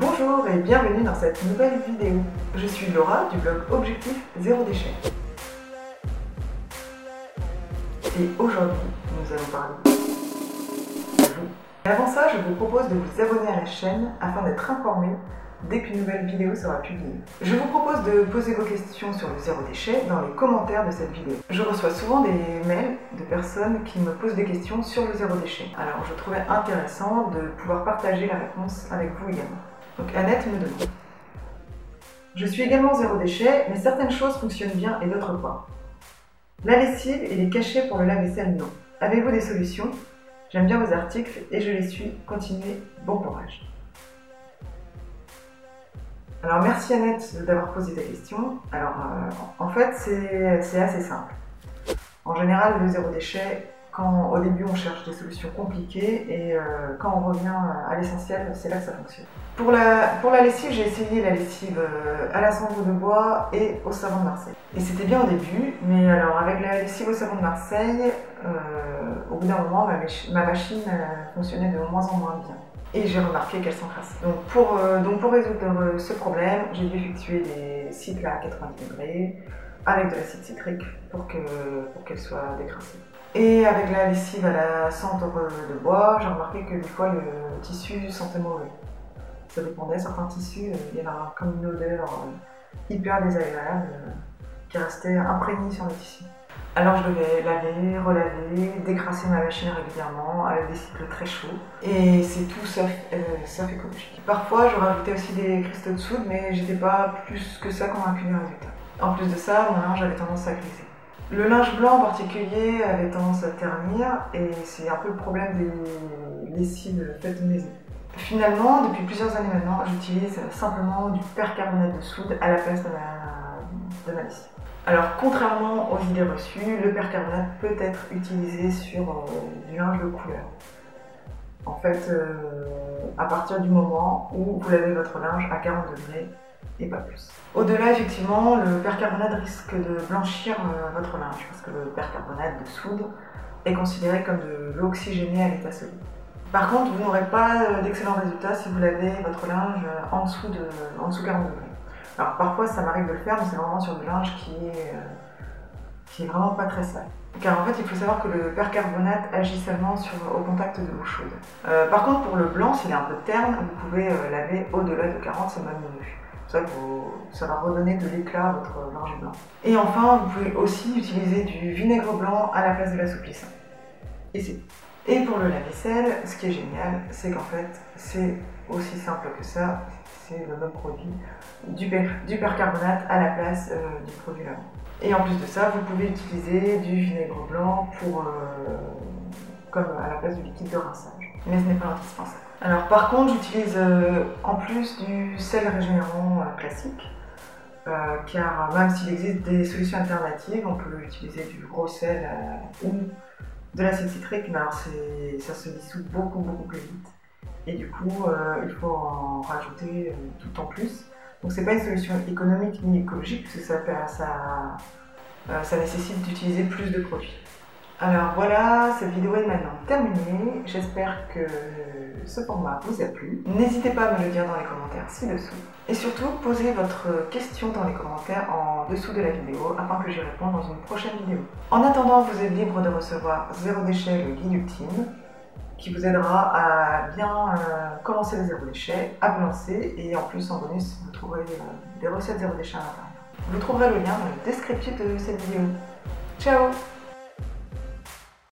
Bonjour et bienvenue dans cette nouvelle vidéo. Je suis Laura du blog Objectif Zéro Déchet. Et aujourd'hui, nous allons parler de vous. Et avant ça, je vous propose de vous abonner à la chaîne afin d'être informé dès qu'une nouvelle vidéo sera publiée. Je vous propose de poser vos questions sur le zéro déchet dans les commentaires de cette vidéo. Je reçois souvent des mails de personnes qui me posent des questions sur le zéro déchet. Alors je trouvais intéressant de pouvoir partager la réponse avec vous également. Donc Annette me demande. Je suis également zéro déchet, mais certaines choses fonctionnent bien et d'autres pas. La lessive et les cachets pour le lave-vaisselle, non. Avez-vous des solutions? J'aime bien vos articles et je les suis. Continuez, bon courage. Alors merci Annette d'avoir posé ta question. Alors euh, en fait c'est assez simple. En général le zéro déchet, quand au début on cherche des solutions compliquées et euh, quand on revient à l'essentiel, c'est là que ça fonctionne. Pour la, lessive, j'ai essayé la lessive euh, à la cendre de bois et au savon de Marseille. Et c'était bien au début, mais alors avec la lessive au savon de Marseille, au bout d'un moment ma, machine fonctionnait de moins en moins bien et j'ai remarqué qu'elles s'encrassaient. Donc pour, euh, résoudre euh, ce problème, j'ai dû effectuer des cycles à 90 degrés avec de l'acide citrique pour qu'elles pour soient décrassées. Et avec la lessive à la cendre de bois, j'ai remarqué que des fois le tissu sentait mauvais. Ça dépendait, certains tissus, euh, il y avait comme une odeur hyper désagréable qui restait imprégnée sur le tissu. Alors je devais laver, relaver, décrasser ma machine régulièrement avec des cycles très chauds. Et c'est tout sauf, euh, écologique. Parfois je rajoutais aussi des cristaux de soude, mais j'étais pas plus que ça convaincue du résultat. En plus de ça, mon linge tendance à glisser. Le linge blanc en particulier avait tendance à ternir et c'est un peu le problème des lessives faites maison. Finalement, depuis plusieurs années maintenant, j'utilise simplement du percarbonate de soude à la place de ma, de. Alors, contrairement aux idées reçues, le percarbonate peut être utilisé sur euh, du linge de couleur. En fait, euh, à partir du moment où vous lavez votre linge à 40 degrés et pas plus. Au-delà, effectivement, le percarbonate risque de blanchir euh, votre linge parce que le percarbonate de soude est considéré comme de l'eau oxygénée à l'état solide. Par contre, vous n'aurez pas d'excellents résultats si vous lavez votre linge en dessous de en dessous 40 degrés. Alors parfois ça m'arrive de le faire, mais c'est vraiment sur du linge qui est, euh, qui est vraiment pas très sale. Car en fait, il faut savoir que le percarbonate agit seulement au contact de l'eau chaude. Euh, par contre, pour le blanc, s'il est un peu terne, vous pouvez euh, laver au-delà de 40, c'est même mieux. Ça, ça va redonner de l'éclat à votre linge blanc. Et enfin, vous pouvez aussi utiliser du vinaigre blanc à la place de l'assouplissant. Et c'est et pour le lave-vaisselle, ce qui est génial, c'est qu'en fait, c'est aussi simple que ça, c'est le même produit, du, percarbonate à la place euh, du produit lavant. Et en plus de ça, vous pouvez utiliser du vinaigre blanc pour, euh, comme à la place du liquide de rinçage. Mais ce n'est pas indispensable. Alors par contre, j'utilise euh, en plus du sel régénérant classique, car même s'il existe des solutions alternatives, on peut utiliser du gros sel ou de l'acide citrique, mais alors ça se dissout beaucoup beaucoup plus vite. Et du coup, euh, il faut en rajouter euh, tout en plus. Donc c'est pas une solution économique ni écologique, parce que euh, ça nécessite d'utiliser plus de produits. Alors voilà, cette vidéo est maintenant terminée. J'espère que ce format vous a plu. N'hésitez pas à me le dire dans les commentaires ci-dessous. Et surtout, posez votre question dans les commentaires en dessous de la vidéo afin que j'y réponde dans une prochaine vidéo. En attendant, vous êtes libre de recevoir Zéro Déchet, le guide ultime, qui vous aidera à bien euh, commencer le zéro déchet, à vous lancer et en plus en bonus vous trouverez euh, des recettes zéro déchet à l'intérieur. Vous trouverez le lien dans le descriptif de cette vidéo. Ciao